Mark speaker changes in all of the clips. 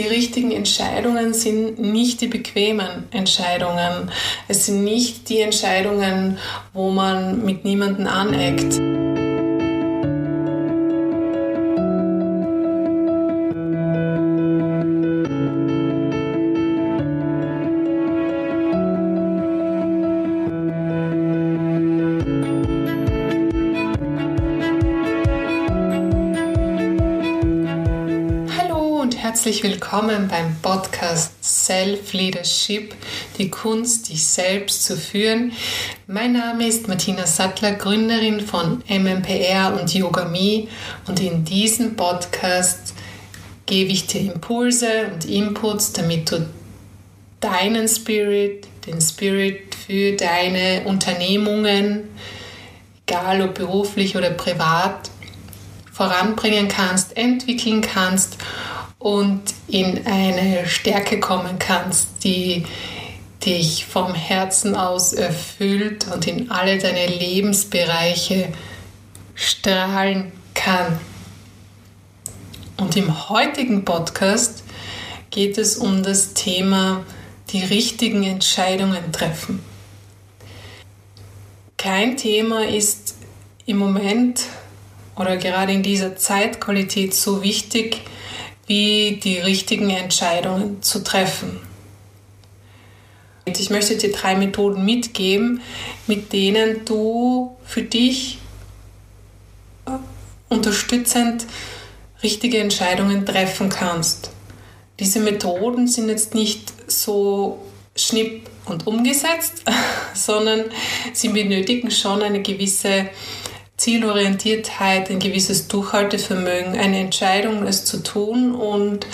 Speaker 1: die richtigen Entscheidungen sind nicht die bequemen Entscheidungen. Es sind nicht die Entscheidungen, wo man mit niemandem aneckt. Willkommen beim Podcast Self Leadership, die Kunst, dich selbst zu führen. Mein Name ist Martina Sattler, Gründerin von MMPR und Yoga Me und in diesem Podcast gebe ich dir Impulse und Inputs, damit du deinen Spirit, den Spirit für deine Unternehmungen, egal ob beruflich oder privat, voranbringen kannst, entwickeln kannst und in eine Stärke kommen kannst, die dich vom Herzen aus erfüllt und in alle deine Lebensbereiche strahlen kann. Und im heutigen Podcast geht es um das Thema die richtigen Entscheidungen treffen. Kein Thema ist im Moment oder gerade in dieser Zeitqualität so wichtig wie die richtigen Entscheidungen zu treffen. Ich möchte dir drei Methoden mitgeben, mit denen du für dich äh, unterstützend richtige Entscheidungen treffen kannst. Diese Methoden sind jetzt nicht so schnipp und umgesetzt, sondern sie benötigen schon eine gewisse Zielorientiertheit, ein gewisses Durchhaltevermögen, eine Entscheidung, es zu tun und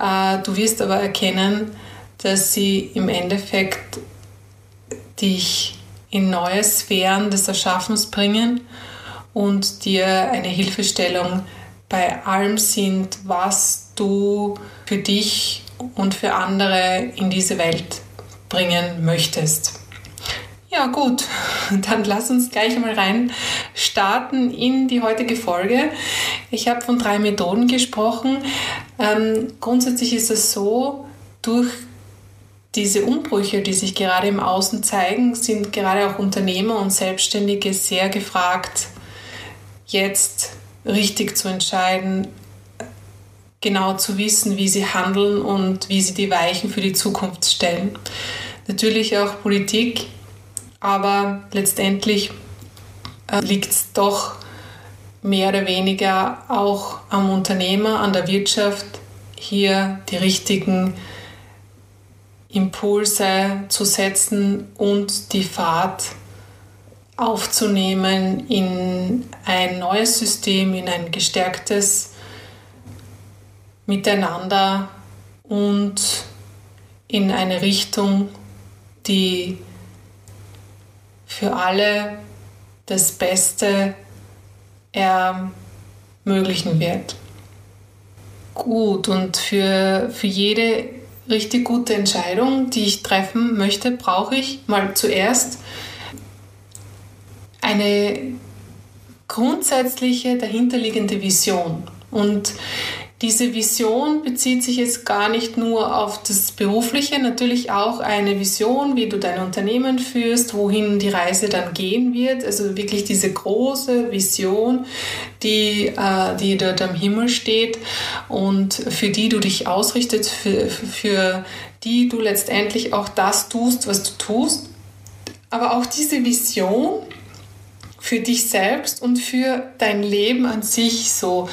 Speaker 1: äh, du wirst aber erkennen, dass sie im Endeffekt dich in neue Sphären des Erschaffens bringen und dir eine Hilfestellung bei allem sind, was du für dich und für andere in diese Welt bringen möchtest. Ja, gut, dann lass uns gleich einmal rein starten in die heutige Folge. Ich habe von drei Methoden gesprochen. Ähm, grundsätzlich ist es so, durch diese Umbrüche, die sich gerade im Außen zeigen, sind gerade auch Unternehmer und Selbstständige sehr gefragt, jetzt richtig zu entscheiden, genau zu wissen, wie sie handeln und wie sie die Weichen für die Zukunft stellen. Natürlich auch Politik aber letztendlich äh, liegt es doch mehr oder weniger auch am Unternehmer, an der Wirtschaft, hier die richtigen Impulse zu setzen und die Fahrt aufzunehmen in ein neues System, in ein gestärktes Miteinander und in eine Richtung, die für alle das Beste ermöglichen wird. Gut, und für, für jede richtig gute Entscheidung, die ich treffen möchte, brauche ich mal zuerst eine grundsätzliche dahinterliegende Vision. Und diese Vision bezieht sich jetzt gar nicht nur auf das Berufliche, natürlich auch eine Vision, wie du dein Unternehmen führst, wohin die Reise dann gehen wird. Also wirklich diese große Vision, die, äh, die dort am Himmel steht und für die du dich ausrichtest, für, für die du letztendlich auch das tust, was du tust. Aber auch diese Vision für dich selbst und für dein Leben an sich so.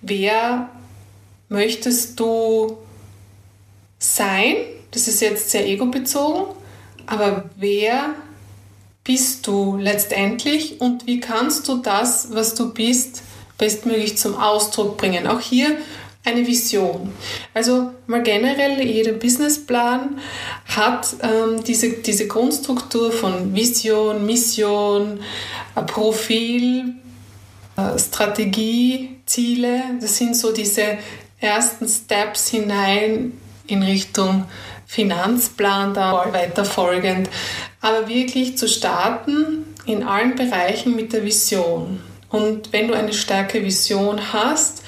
Speaker 1: Wer möchtest du sein? Das ist jetzt sehr egobezogen, aber wer bist du letztendlich und wie kannst du das, was du bist, bestmöglich zum Ausdruck bringen? Auch hier eine Vision. Also mal generell, jeder Businessplan hat ähm, diese, diese Grundstruktur von Vision, Mission, Profil, äh, Strategie, Ziele. Das sind so diese ersten Steps hinein in Richtung Finanzplan, da weiter folgend. Aber wirklich zu starten in allen Bereichen mit der Vision. Und wenn du eine starke Vision hast,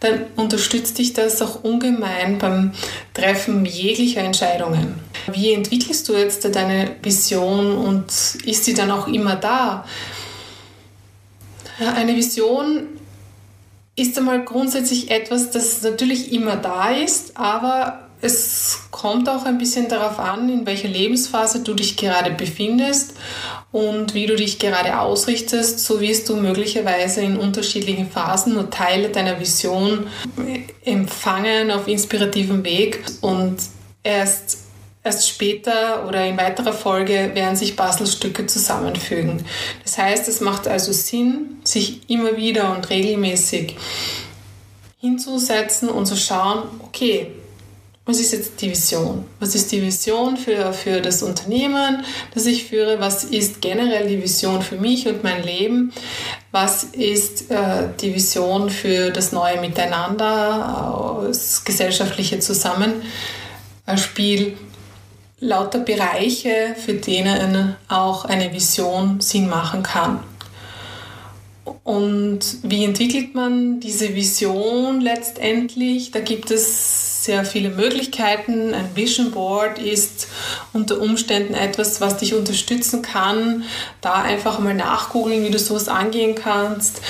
Speaker 1: dann unterstützt dich das auch ungemein beim Treffen jeglicher Entscheidungen. Wie entwickelst du jetzt deine Vision und ist sie dann auch immer da? Eine Vision ist einmal grundsätzlich etwas, das natürlich immer da ist, aber es kommt auch ein bisschen darauf an, in welcher Lebensphase du dich gerade befindest und wie du dich gerade ausrichtest. So wirst du möglicherweise in unterschiedlichen Phasen nur Teile deiner Vision empfangen auf inspirativem Weg und erst Erst später oder in weiterer Folge werden sich Puzzlestücke zusammenfügen. Das heißt, es macht also Sinn, sich immer wieder und regelmäßig hinzusetzen und zu schauen, okay, was ist jetzt die Vision? Was ist die Vision für, für das Unternehmen, das ich führe? Was ist generell die Vision für mich und mein Leben? Was ist äh, die Vision für das neue Miteinander, äh, das gesellschaftliche Zusammenspiel? Lauter Bereiche, für denen auch eine Vision Sinn machen kann. Und wie entwickelt man diese Vision letztendlich? Da gibt es sehr viele Möglichkeiten. Ein Vision Board ist unter Umständen etwas, was dich unterstützen kann. Da einfach mal nachgoogeln, wie du sowas angehen kannst.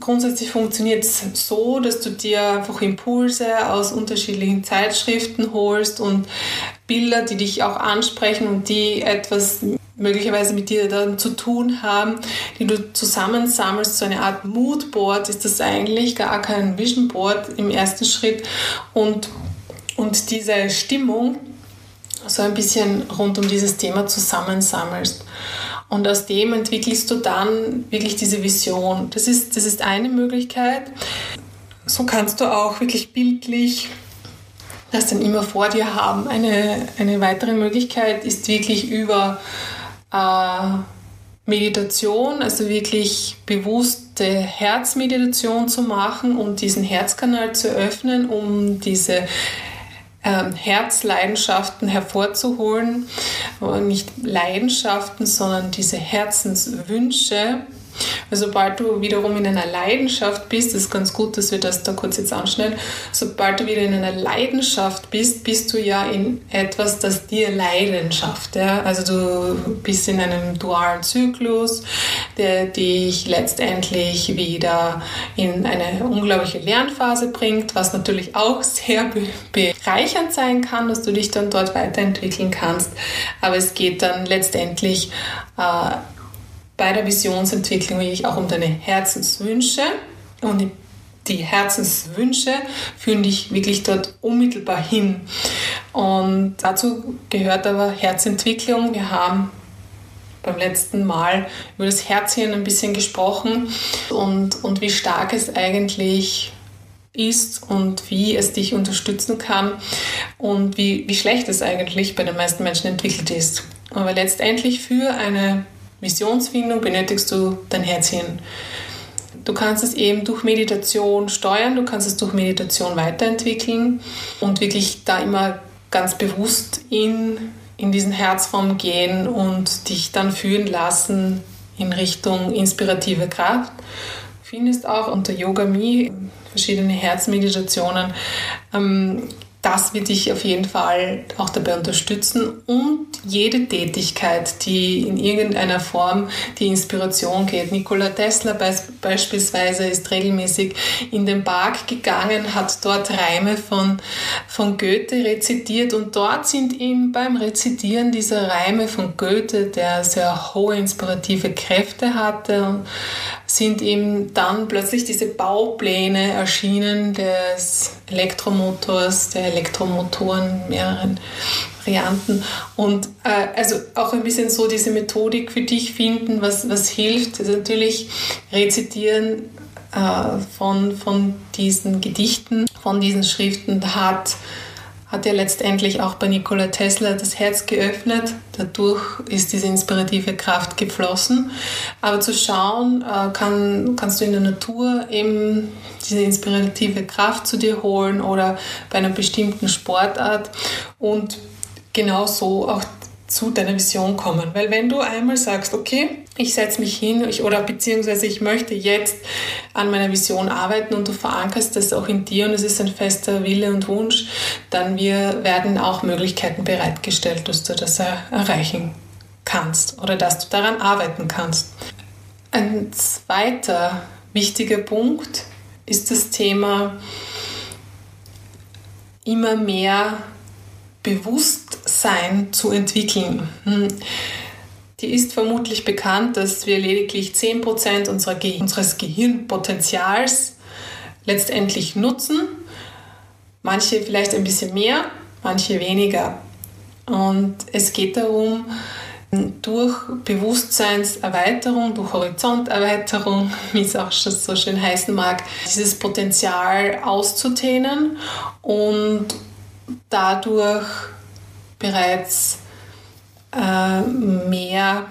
Speaker 1: Grundsätzlich funktioniert es so, dass du dir einfach Impulse aus unterschiedlichen Zeitschriften holst und Bilder, die dich auch ansprechen und die etwas möglicherweise mit dir dann zu tun haben, die du zusammensammelst. So eine Art Moodboard ist das eigentlich, gar kein Vision Board im ersten Schritt. Und, und diese Stimmung so ein bisschen rund um dieses Thema zusammensammelst. Und aus dem entwickelst du dann wirklich diese Vision. Das ist, das ist eine Möglichkeit. So kannst du auch wirklich bildlich das dann immer vor dir haben. Eine, eine weitere Möglichkeit ist wirklich über äh, Meditation, also wirklich bewusste Herzmeditation zu machen und diesen Herzkanal zu öffnen, um diese ähm, Herzleidenschaften hervorzuholen. Aber nicht Leidenschaften, sondern diese Herzenswünsche sobald du wiederum in einer Leidenschaft bist, ist ganz gut, dass wir das da kurz jetzt anschneiden, sobald du wieder in einer Leidenschaft bist, bist du ja in etwas, das dir Leidenschaft. Ja? Also du bist in einem dualen Zyklus, der dich letztendlich wieder in eine unglaubliche Lernphase bringt, was natürlich auch sehr bereichernd sein kann, dass du dich dann dort weiterentwickeln kannst. Aber es geht dann letztendlich äh, bei der Visionsentwicklung wirklich auch um deine Herzenswünsche und die Herzenswünsche führen dich wirklich dort unmittelbar hin. Und dazu gehört aber Herzentwicklung. Wir haben beim letzten Mal über das Herzchen ein bisschen gesprochen und, und wie stark es eigentlich ist und wie es dich unterstützen kann und wie, wie schlecht es eigentlich bei den meisten Menschen entwickelt ist. Aber letztendlich für eine Visionsfindung benötigst du dein Herzchen. Du kannst es eben durch Meditation steuern, du kannst es durch Meditation weiterentwickeln und wirklich da immer ganz bewusst in, in diesen Herzraum gehen und dich dann führen lassen in Richtung inspirative Kraft. Du findest auch unter Yoga Me verschiedene Herzmeditationen. Ähm, das wird dich auf jeden Fall auch dabei unterstützen und jede Tätigkeit, die in irgendeiner Form die Inspiration geht. Nikola Tesla beispielsweise ist regelmäßig in den Park gegangen, hat dort Reime von, von Goethe rezitiert und dort sind ihm beim Rezitieren dieser Reime von Goethe, der sehr hohe inspirative Kräfte hatte, sind ihm dann plötzlich diese Baupläne erschienen des Elektromotors, der Elektromotoren, mehreren Varianten. Und äh, also auch ein bisschen so diese Methodik für dich finden, was, was hilft. Also natürlich rezitieren äh, von, von diesen Gedichten, von diesen Schriften hat hat ja letztendlich auch bei Nikola Tesla das Herz geöffnet. Dadurch ist diese inspirative Kraft geflossen. Aber zu schauen, äh, kann, kannst du in der Natur eben diese inspirative Kraft zu dir holen oder bei einer bestimmten Sportart und genauso auch zu deiner Vision kommen. Weil wenn du einmal sagst, okay, ich setze mich hin ich, oder beziehungsweise ich möchte jetzt an meiner Vision arbeiten und du verankerst das auch in dir und es ist ein fester Wille und Wunsch, dann wir werden auch Möglichkeiten bereitgestellt, dass du das erreichen kannst oder dass du daran arbeiten kannst. Ein zweiter wichtiger Punkt ist das Thema immer mehr Bewusstsein zu entwickeln. Die ist vermutlich bekannt, dass wir lediglich 10% unserer Ge unseres Gehirnpotenzials letztendlich nutzen. Manche vielleicht ein bisschen mehr, manche weniger. Und es geht darum, durch Bewusstseinserweiterung, durch Horizonterweiterung, wie es auch schon so schön heißen mag, dieses Potenzial auszudehnen und dadurch bereits äh, mehr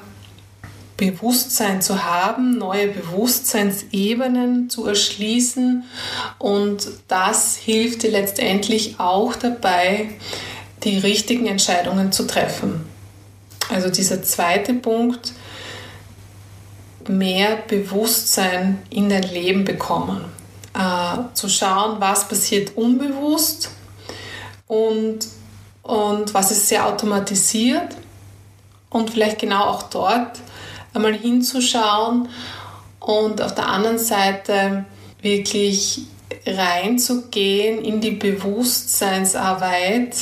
Speaker 1: Bewusstsein zu haben, neue Bewusstseinsebenen zu erschließen und das hilft dir letztendlich auch dabei, die richtigen Entscheidungen zu treffen. Also dieser zweite Punkt, mehr Bewusstsein in dein Leben bekommen. Äh, zu schauen, was passiert unbewusst und, und was ist sehr automatisiert und vielleicht genau auch dort einmal hinzuschauen und auf der anderen Seite wirklich reinzugehen in die Bewusstseinsarbeit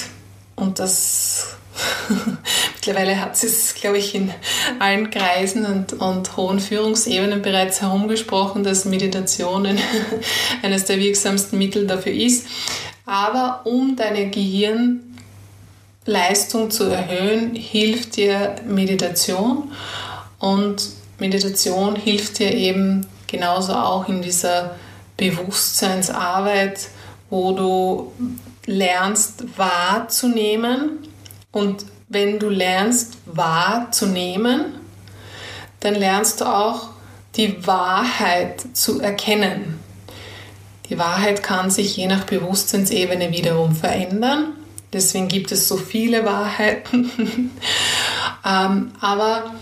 Speaker 1: und das mittlerweile hat es, glaube ich, in allen Kreisen und, und hohen Führungsebenen bereits herumgesprochen, dass Meditation eines der wirksamsten Mittel dafür ist. Aber um deine Gehirnleistung zu erhöhen, hilft dir Meditation und Meditation hilft dir eben genauso auch in dieser Bewusstseinsarbeit, wo du lernst wahrzunehmen und wenn du lernst wahrzunehmen, dann lernst du auch die Wahrheit zu erkennen. Die Wahrheit kann sich je nach Bewusstseinsebene wiederum verändern. Deswegen gibt es so viele Wahrheiten. ähm, aber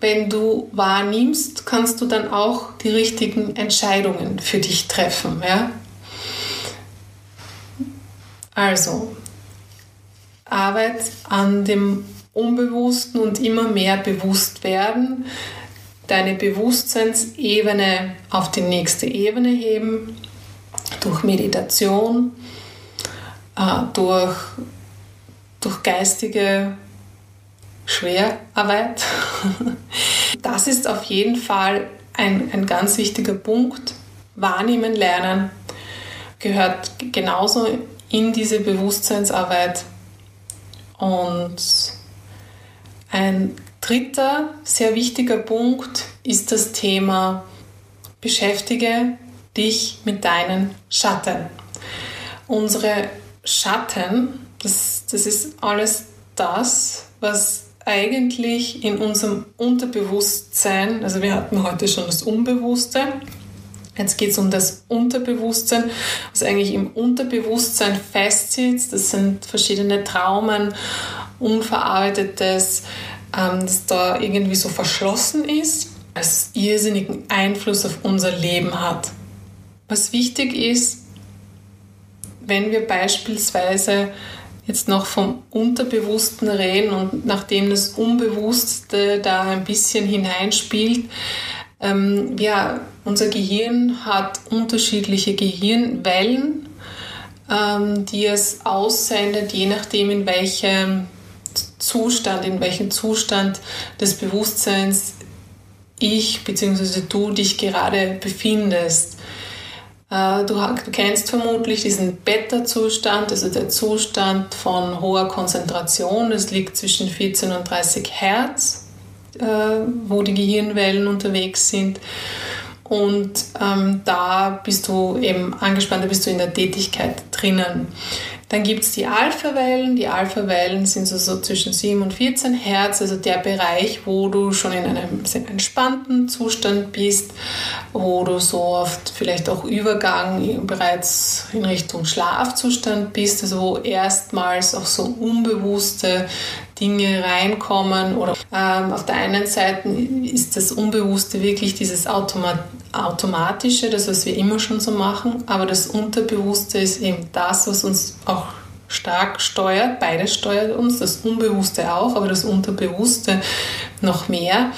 Speaker 1: wenn du wahrnimmst, kannst du dann auch die richtigen Entscheidungen für dich treffen. Ja? Also, Arbeit an dem Unbewussten und immer mehr bewusst werden deine Bewusstseinsebene auf die nächste Ebene heben, durch Meditation, durch, durch geistige Schwerarbeit. Das ist auf jeden Fall ein, ein ganz wichtiger Punkt. Wahrnehmen lernen gehört genauso in diese Bewusstseinsarbeit. Und ein Dritter sehr wichtiger Punkt ist das Thema beschäftige dich mit deinen Schatten. Unsere Schatten, das, das ist alles das, was eigentlich in unserem Unterbewusstsein, also wir hatten heute schon das Unbewusste, jetzt geht es um das Unterbewusstsein, was eigentlich im Unterbewusstsein festsitzt. Das sind verschiedene Traumen, unverarbeitetes, ähm, das da irgendwie so verschlossen ist, als irrsinnigen Einfluss auf unser Leben hat. Was wichtig ist, wenn wir beispielsweise jetzt noch vom Unterbewussten reden und nachdem das Unbewusste da ein bisschen hineinspielt, ähm, ja, unser Gehirn hat unterschiedliche Gehirnwellen, ähm, die es aussendet, je nachdem in welchem Zustand, in welchem Zustand des Bewusstseins ich bzw. du dich gerade befindest. Äh, du, kennst vermutlich diesen Beta-Zustand, also der Zustand von hoher Konzentration. Es liegt zwischen 14 und 30 Hertz, äh, wo die Gehirnwellen unterwegs sind. Und ähm, da bist du eben angespannt, da bist du in der Tätigkeit drinnen. Dann gibt es die Alpha-Wellen. Die Alpha-Wellen sind so, so zwischen 7 und 14 Hertz, also der Bereich, wo du schon in einem sehr entspannten Zustand bist, wo du so oft vielleicht auch Übergang bereits in Richtung Schlafzustand bist, also wo erstmals auch so unbewusste Dinge reinkommen oder ähm, auf der einen Seite ist das Unbewusste wirklich dieses Automat Automatische, das, was wir immer schon so machen, aber das Unterbewusste ist eben das, was uns auch stark steuert. Beides steuert uns, das Unbewusste auch, aber das Unterbewusste noch mehr.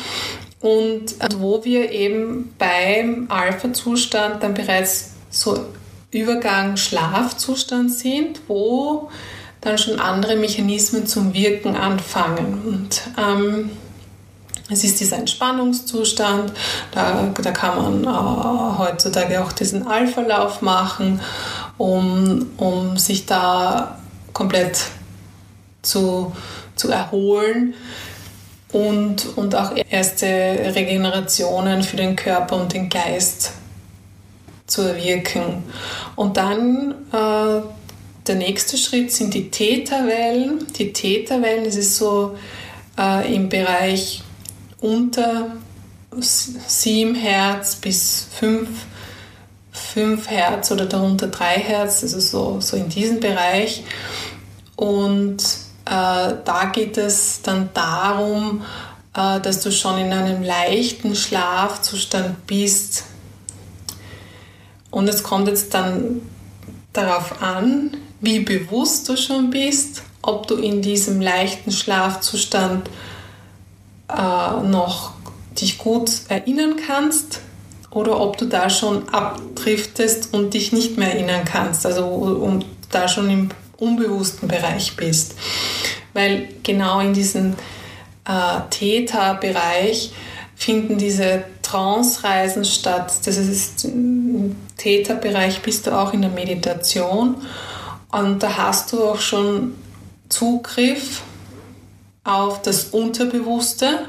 Speaker 1: Und wo wir eben beim Alpha-Zustand dann bereits so Übergang Schlafzustand sind, wo dann schon andere Mechanismen zum Wirken anfangen. Und ähm, es ist dieser Entspannungszustand, da, da kann man äh, heutzutage auch diesen Alpha-Lauf machen, um, um sich da komplett zu, zu erholen und, und auch erste Regenerationen für den Körper und den Geist zu erwirken. Und dann äh, der nächste Schritt sind die Täterwellen. Die Täterwellen, das ist so äh, im Bereich unter 7 Hertz bis 5, 5 Hertz oder darunter 3 Hertz, also so, so in diesem Bereich. Und äh, da geht es dann darum, äh, dass du schon in einem leichten Schlafzustand bist. Und es kommt jetzt dann darauf an, wie bewusst du schon bist, ob du in diesem leichten Schlafzustand äh, noch dich gut erinnern kannst oder ob du da schon abdriftest und dich nicht mehr erinnern kannst, also und da schon im unbewussten Bereich bist. Weil genau in diesem äh, Theta-Bereich finden diese Trance-Reisen statt. Das ist im Theta-Bereich bist du auch in der Meditation und da hast du auch schon Zugriff auf das Unterbewusste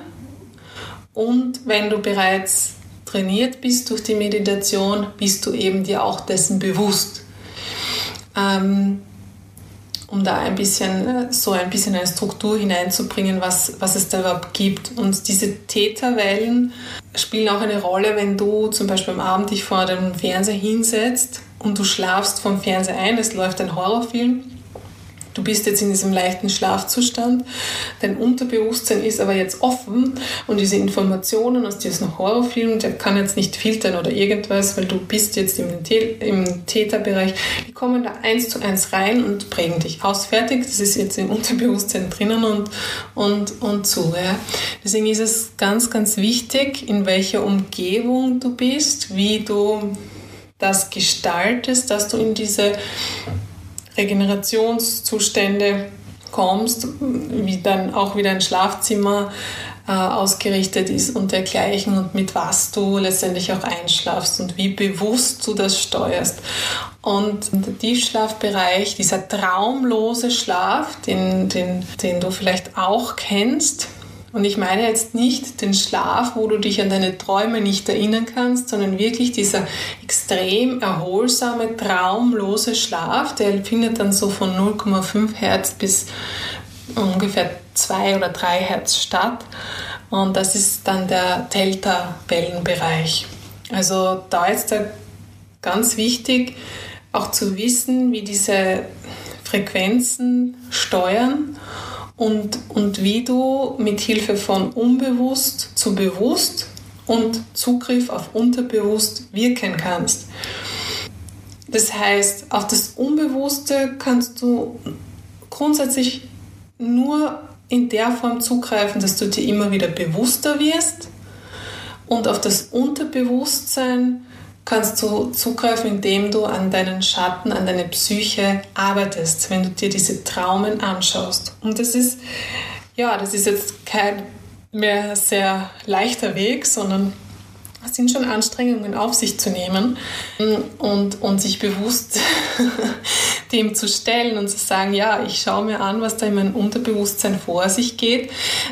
Speaker 1: und wenn du bereits trainiert bist durch die Meditation, bist du eben dir auch dessen bewusst. Ähm, um da ein bisschen so ein bisschen eine Struktur hineinzubringen, was, was es da überhaupt gibt. Und diese Täterwellen spielen auch eine Rolle, wenn du zum Beispiel am Abend dich vor dem Fernseher hinsetzt und du schlafst vom Fernseher ein, es läuft ein Horrorfilm Du bist jetzt in diesem leichten Schlafzustand. Dein Unterbewusstsein ist aber jetzt offen und diese Informationen aus diesem Horrorfilm, der kann jetzt nicht filtern oder irgendwas, weil du bist jetzt im, im Täterbereich. Die kommen da eins zu eins rein und prägen dich aus. Fertig, das ist jetzt im Unterbewusstsein drinnen und, und, und zu. Ja. Deswegen ist es ganz, ganz wichtig, in welcher Umgebung du bist, wie du das gestaltest, dass du in diese Regenerationszustände kommst, wie dann auch wieder ein Schlafzimmer äh, ausgerichtet ist und dergleichen und mit was du letztendlich auch einschlafst und wie bewusst du das steuerst. Und der Tiefschlafbereich, dieser traumlose Schlaf, den, den, den du vielleicht auch kennst, und ich meine jetzt nicht den Schlaf, wo du dich an deine Träume nicht erinnern kannst, sondern wirklich dieser extrem erholsame, traumlose Schlaf, der findet dann so von 0,5 Hertz bis ungefähr 2 oder 3 Hertz statt. Und das ist dann der Delta-Wellenbereich. Also da ist da ganz wichtig, auch zu wissen, wie diese Frequenzen steuern und, und wie du mit Hilfe von unbewusst zu bewusst und Zugriff auf unterbewusst wirken kannst. Das heißt, auf das Unbewusste kannst du grundsätzlich nur in der Form zugreifen, dass du dir immer wieder bewusster wirst und auf das Unterbewusstsein kannst du zugreifen, indem du an deinen Schatten, an deine Psyche arbeitest, wenn du dir diese Traumen anschaust. Und das ist, ja, das ist jetzt kein mehr sehr leichter Weg, sondern es sind schon Anstrengungen auf sich zu nehmen und, und sich bewusst dem zu stellen und zu sagen, ja, ich schaue mir an, was da in meinem Unterbewusstsein vor sich geht.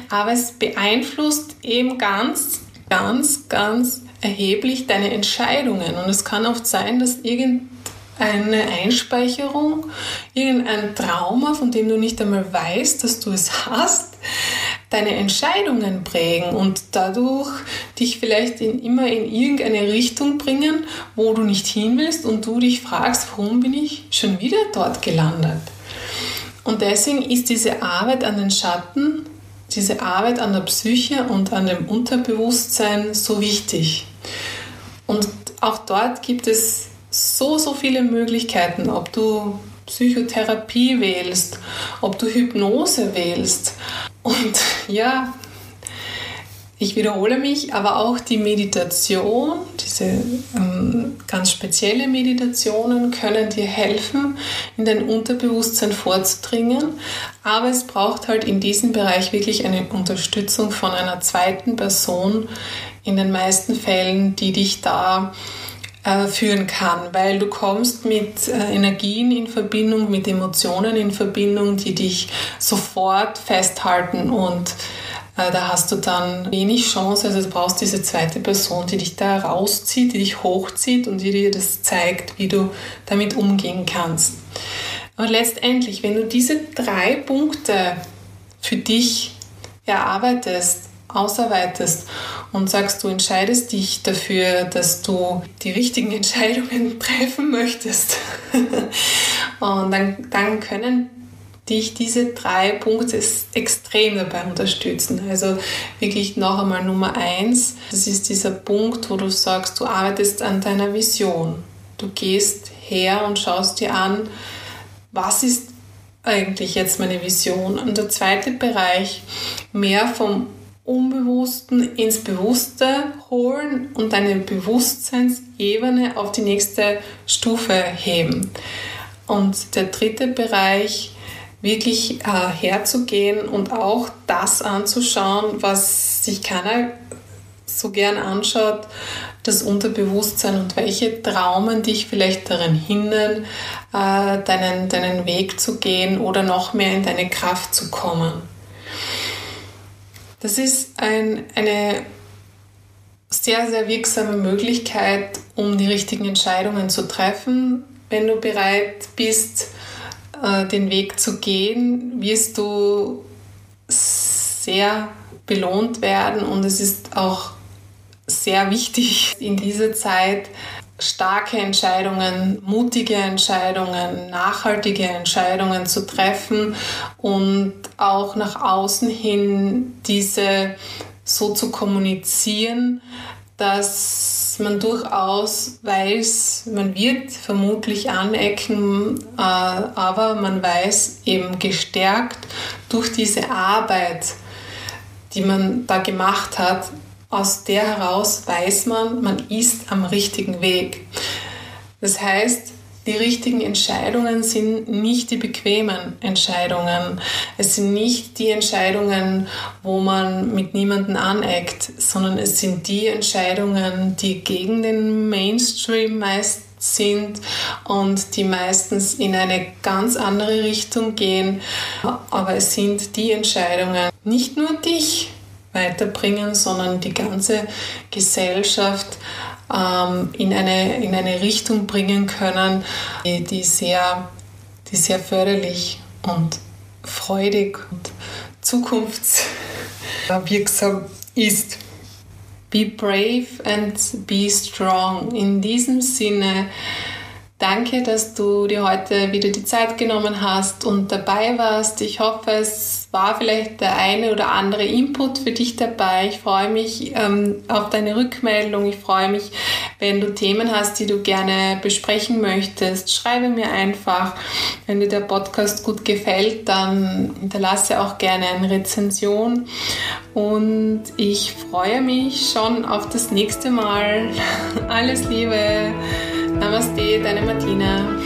Speaker 1: Aber es beeinflusst eben ganz, ganz, ganz erheblich deine Entscheidungen. Und es kann oft sein, dass irgendeine Einspeicherung, irgendein Trauma, von dem du nicht einmal weißt, dass du es hast, deine Entscheidungen prägen und dadurch dich vielleicht in, immer in irgendeine Richtung bringen, wo du nicht hin willst und du dich fragst, warum bin ich schon wieder dort gelandet? Und deswegen ist diese Arbeit an den Schatten, diese Arbeit an der Psyche und an dem Unterbewusstsein so wichtig. Und auch dort gibt es so, so viele Möglichkeiten, ob du Psychotherapie wählst, ob du Hypnose wählst. Und ja, ich wiederhole mich, aber auch die Meditation, diese ähm, ganz spezielle Meditationen können dir helfen, in dein Unterbewusstsein vorzudringen. Aber es braucht halt in diesem Bereich wirklich eine Unterstützung von einer zweiten Person in den meisten Fällen, die dich da äh, führen kann, weil du kommst mit äh, Energien in Verbindung, mit Emotionen in Verbindung, die dich sofort festhalten und äh, da hast du dann wenig Chance, also du brauchst diese zweite Person, die dich da rauszieht, die dich hochzieht und die dir das zeigt, wie du damit umgehen kannst. Aber letztendlich, wenn du diese drei Punkte für dich erarbeitest, ausarbeitest und sagst, du entscheidest dich dafür, dass du die richtigen Entscheidungen treffen möchtest. und dann, dann können dich diese drei Punkte extrem dabei unterstützen. Also wirklich noch einmal Nummer eins, das ist dieser Punkt, wo du sagst, du arbeitest an deiner Vision. Du gehst her und schaust dir an, was ist eigentlich jetzt meine Vision. Und der zweite Bereich, mehr vom Unbewussten ins Bewusste holen und deine Bewusstseinsebene auf die nächste Stufe heben. Und der dritte Bereich, wirklich äh, herzugehen und auch das anzuschauen, was sich keiner so gern anschaut, das Unterbewusstsein und welche Traumen dich vielleicht daran hindern, äh, deinen, deinen Weg zu gehen oder noch mehr in deine Kraft zu kommen. Das ist ein, eine sehr, sehr wirksame Möglichkeit, um die richtigen Entscheidungen zu treffen, wenn du bereit bist, äh, den Weg zu gehen, wirst du sehr belohnt werden und es ist auch sehr wichtig in dieser Zeit starke Entscheidungen, mutige Entscheidungen, nachhaltige Entscheidungen zu treffen und auch nach außen hin diese so zu kommunizieren, dass man durchaus weiß, man wird vermutlich anecken, äh, aber man weiß eben gestärkt durch diese Arbeit, die man da gemacht hat, aus der heraus weiß man, man ist am richtigen Weg. Das heißt, die richtigen Entscheidungen sind nicht die bequemen Entscheidungen. Es sind nicht die Entscheidungen, wo man mit niemandem aneckt, sondern es sind die Entscheidungen, die gegen den Mainstream meist sind und die meistens in eine ganz andere Richtung gehen. Aber es sind die Entscheidungen, nicht nur dich weiterbringen, sondern die ganze Gesellschaft ähm, in, eine, in eine Richtung bringen können, die, die, sehr, die sehr förderlich und freudig und zukunftswirksam ist. Be brave and be strong. In diesem Sinne, danke, dass du dir heute wieder die Zeit genommen hast und dabei warst. Ich hoffe, es war vielleicht der eine oder andere Input für dich dabei. Ich freue mich ähm, auf deine Rückmeldung. Ich freue mich, wenn du Themen hast, die du gerne besprechen möchtest. Schreibe mir einfach. Wenn dir der Podcast gut gefällt, dann hinterlasse auch gerne eine Rezension. Und ich freue mich schon auf das nächste Mal. Alles Liebe. Namaste, deine Martina.